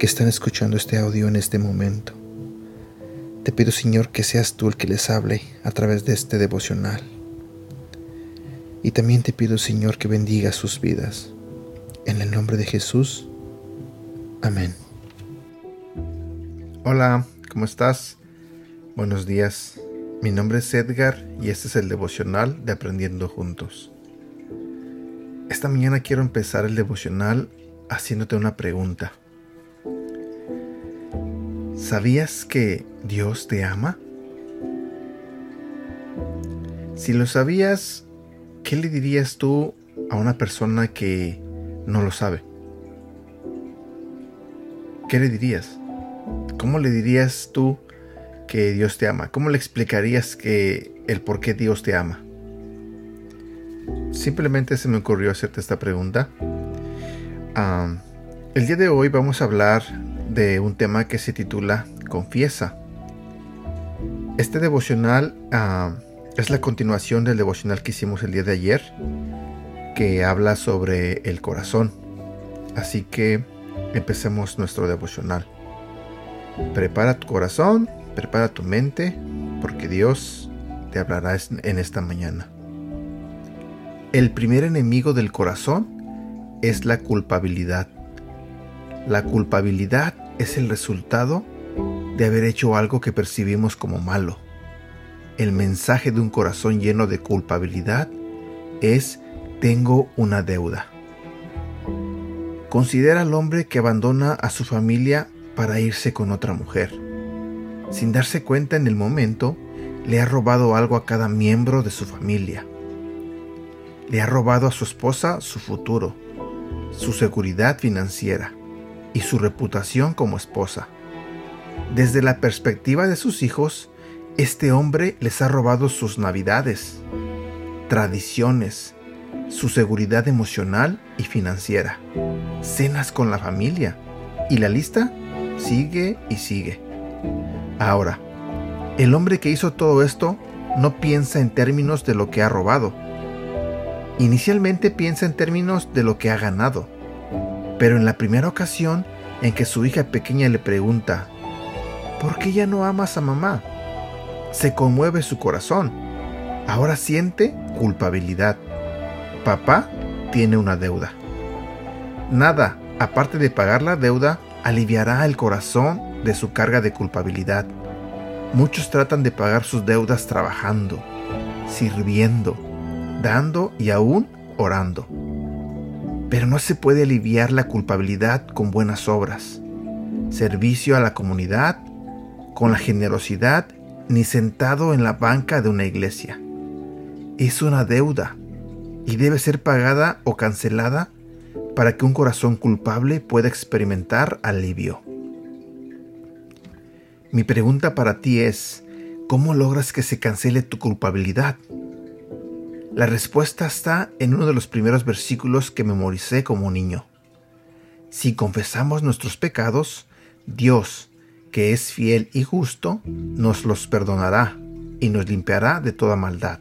que están escuchando este audio en este momento. Te pido, Señor, que seas tú el que les hable a través de este devocional. Y también te pido, Señor, que bendiga sus vidas. En el nombre de Jesús. Amén. Hola, ¿cómo estás? Buenos días. Mi nombre es Edgar y este es el devocional de Aprendiendo Juntos. Esta mañana quiero empezar el devocional haciéndote una pregunta. ¿Sabías que Dios te ama? Si lo sabías, ¿qué le dirías tú a una persona que no lo sabe? ¿Qué le dirías? ¿Cómo le dirías tú que Dios te ama? ¿Cómo le explicarías que el por qué Dios te ama? Simplemente se me ocurrió hacerte esta pregunta. el día de hoy vamos a hablar de un tema que se titula Confiesa. Este devocional es la continuación del devocional que hicimos el día de ayer, que habla sobre el corazón. Así que empecemos nuestro devocional. Prepara tu corazón, prepara tu mente, porque Dios te hablará en esta mañana. El primer enemigo del corazón es la culpabilidad. La culpabilidad es el resultado de haber hecho algo que percibimos como malo. El mensaje de un corazón lleno de culpabilidad es tengo una deuda. Considera al hombre que abandona a su familia para irse con otra mujer. Sin darse cuenta en el momento, le ha robado algo a cada miembro de su familia. Le ha robado a su esposa su futuro, su seguridad financiera y su reputación como esposa. Desde la perspectiva de sus hijos, este hombre les ha robado sus navidades, tradiciones, su seguridad emocional y financiera, cenas con la familia, y la lista sigue y sigue. Ahora, el hombre que hizo todo esto no piensa en términos de lo que ha robado. Inicialmente piensa en términos de lo que ha ganado. Pero en la primera ocasión en que su hija pequeña le pregunta, ¿por qué ya no amas a mamá? Se conmueve su corazón. Ahora siente culpabilidad. Papá tiene una deuda. Nada, aparte de pagar la deuda, aliviará el corazón de su carga de culpabilidad. Muchos tratan de pagar sus deudas trabajando, sirviendo, dando y aún orando. Pero no se puede aliviar la culpabilidad con buenas obras, servicio a la comunidad, con la generosidad, ni sentado en la banca de una iglesia. Es una deuda y debe ser pagada o cancelada para que un corazón culpable pueda experimentar alivio. Mi pregunta para ti es, ¿cómo logras que se cancele tu culpabilidad? La respuesta está en uno de los primeros versículos que memoricé como niño. Si confesamos nuestros pecados, Dios, que es fiel y justo, nos los perdonará y nos limpiará de toda maldad.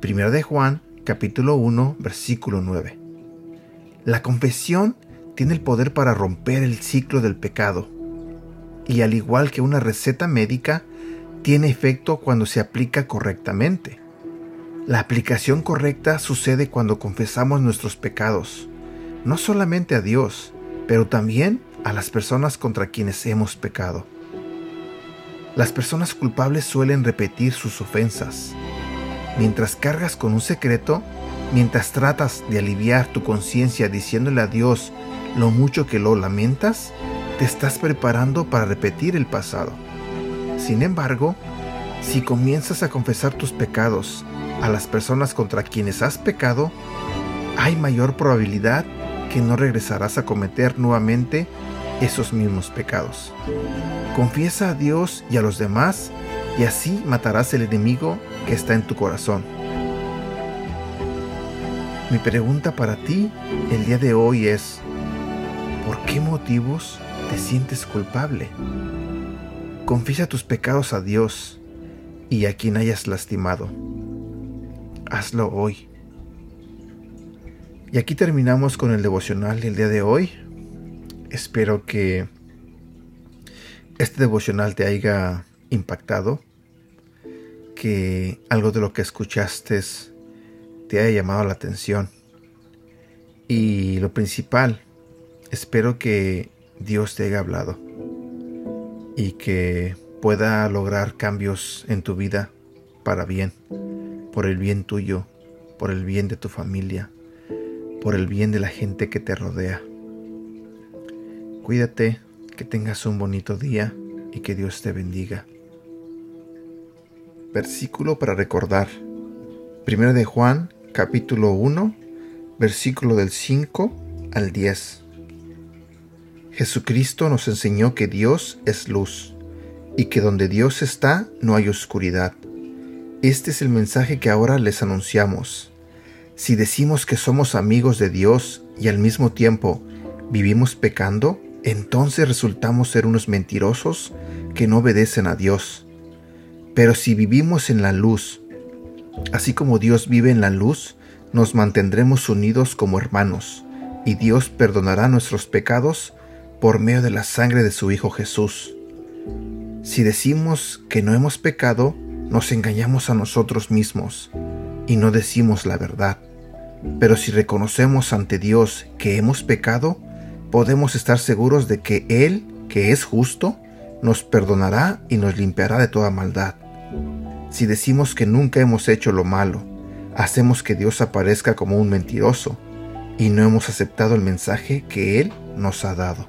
Primero de Juan, capítulo 1, versículo 9. La confesión tiene el poder para romper el ciclo del pecado y al igual que una receta médica, tiene efecto cuando se aplica correctamente. La aplicación correcta sucede cuando confesamos nuestros pecados, no solamente a Dios, pero también a las personas contra quienes hemos pecado. Las personas culpables suelen repetir sus ofensas. Mientras cargas con un secreto, Mientras tratas de aliviar tu conciencia diciéndole a Dios lo mucho que lo lamentas, te estás preparando para repetir el pasado. Sin embargo, si comienzas a confesar tus pecados a las personas contra quienes has pecado, hay mayor probabilidad que no regresarás a cometer nuevamente esos mismos pecados. Confiesa a Dios y a los demás y así matarás el enemigo que está en tu corazón. Mi pregunta para ti el día de hoy es, ¿por qué motivos te sientes culpable? Confiesa tus pecados a Dios y a quien hayas lastimado. Hazlo hoy. Y aquí terminamos con el devocional del día de hoy. Espero que este devocional te haya impactado, que algo de lo que escuchaste te haya llamado la atención. Y lo principal, espero que Dios te haya hablado y que pueda lograr cambios en tu vida para bien, por el bien tuyo, por el bien de tu familia, por el bien de la gente que te rodea. Cuídate, que tengas un bonito día y que Dios te bendiga. Versículo para recordar. Primero de Juan, capítulo 1, versículo del 5 al 10. Jesucristo nos enseñó que Dios es luz y que donde Dios está no hay oscuridad. Este es el mensaje que ahora les anunciamos. Si decimos que somos amigos de Dios y al mismo tiempo vivimos pecando, entonces resultamos ser unos mentirosos que no obedecen a Dios. Pero si vivimos en la luz, así como Dios vive en la luz, nos mantendremos unidos como hermanos, y Dios perdonará nuestros pecados por medio de la sangre de su Hijo Jesús. Si decimos que no hemos pecado, nos engañamos a nosotros mismos y no decimos la verdad. Pero si reconocemos ante Dios que hemos pecado, podemos estar seguros de que Él, que es justo, nos perdonará y nos limpiará de toda maldad. Si decimos que nunca hemos hecho lo malo, hacemos que Dios aparezca como un mentiroso y no hemos aceptado el mensaje que Él nos ha dado.